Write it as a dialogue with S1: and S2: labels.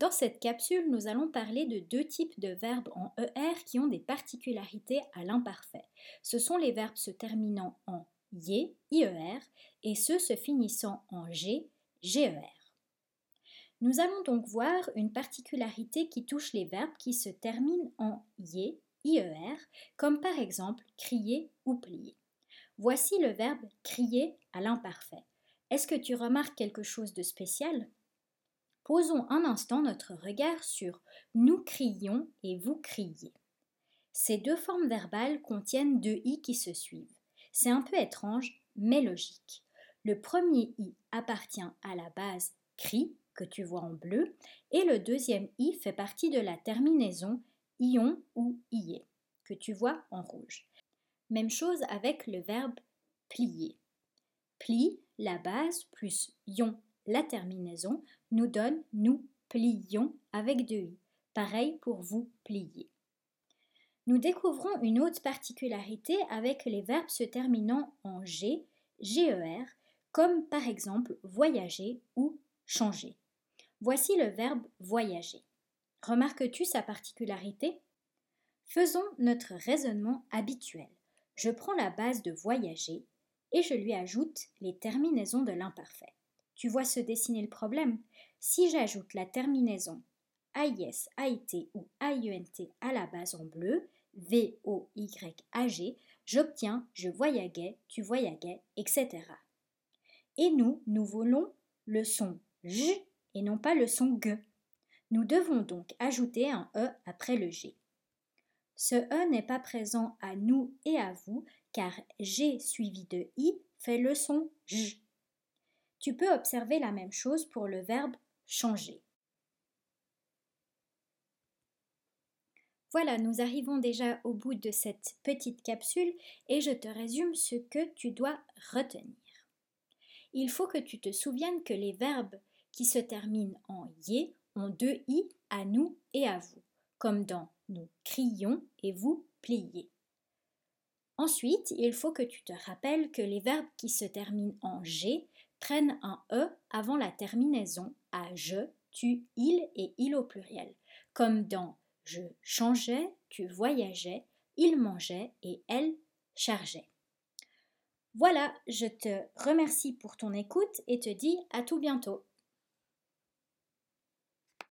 S1: Dans cette capsule, nous allons parler de deux types de verbes en ER qui ont des particularités à l'imparfait. Ce sont les verbes se terminant en IE, IER, et ceux se finissant en G, GER. Nous allons donc voir une particularité qui touche les verbes qui se terminent en IE, IER, comme par exemple crier ou plier. Voici le verbe crier à l'imparfait. Est-ce que tu remarques quelque chose de spécial? Posons un instant notre regard sur nous crions et vous criez. Ces deux formes verbales contiennent deux i qui se suivent. C'est un peu étrange, mais logique. Le premier i appartient à la base cri, que tu vois en bleu, et le deuxième i fait partie de la terminaison ion ou ié, que tu vois en rouge. Même chose avec le verbe plier. Pli, la base, plus ion, la terminaison, nous donne nous plions avec deux i. Pareil pour vous plier. Nous découvrons une autre particularité avec les verbes se terminant en G, GER, comme par exemple voyager ou changer. Voici le verbe voyager. Remarques-tu sa particularité? Faisons notre raisonnement habituel. Je prends la base de voyager et je lui ajoute les terminaisons de l'imparfait. Tu vois se dessiner le problème Si j'ajoute la terminaison AIS, AIT ou AIENT à la base en bleu, V, O, Y, A, G, j'obtiens je voyaguais, tu voyaguais, etc. Et nous, nous voulons le son J et non pas le son G. Nous devons donc ajouter un E après le G. Ce E n'est pas présent à nous et à vous car G suivi de I fait le son J. Tu peux observer la même chose pour le verbe changer. Voilà, nous arrivons déjà au bout de cette petite capsule et je te résume ce que tu dois retenir. Il faut que tu te souviennes que les verbes qui se terminent en yé ont deux i à nous et à vous, comme dans nous crions et vous pliez. Ensuite, il faut que tu te rappelles que les verbes qui se terminent en g prennent un e avant la terminaison à je, tu, il et il au pluriel, comme dans je changeais, tu voyageais, il mangeait et elle chargeait. Voilà, je te remercie pour ton écoute et te dis à tout bientôt.